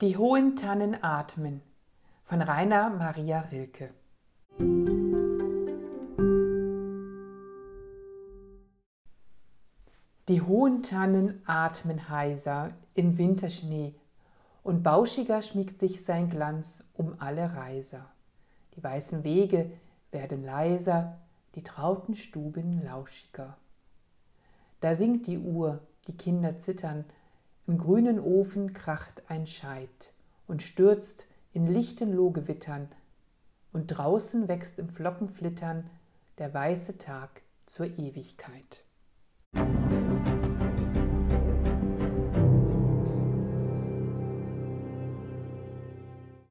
Die hohen Tannen atmen von Rainer Maria Rilke. Die hohen Tannen atmen heiser im Winterschnee, und bauschiger schmiegt sich sein Glanz um alle Reiser. Die weißen Wege werden leiser, die trauten Stuben lauschiger. Da singt die Uhr, die Kinder zittern, im grünen Ofen kracht ein Scheit und stürzt in lichten Lohgewittern, und draußen wächst im Flockenflittern der weiße Tag zur Ewigkeit.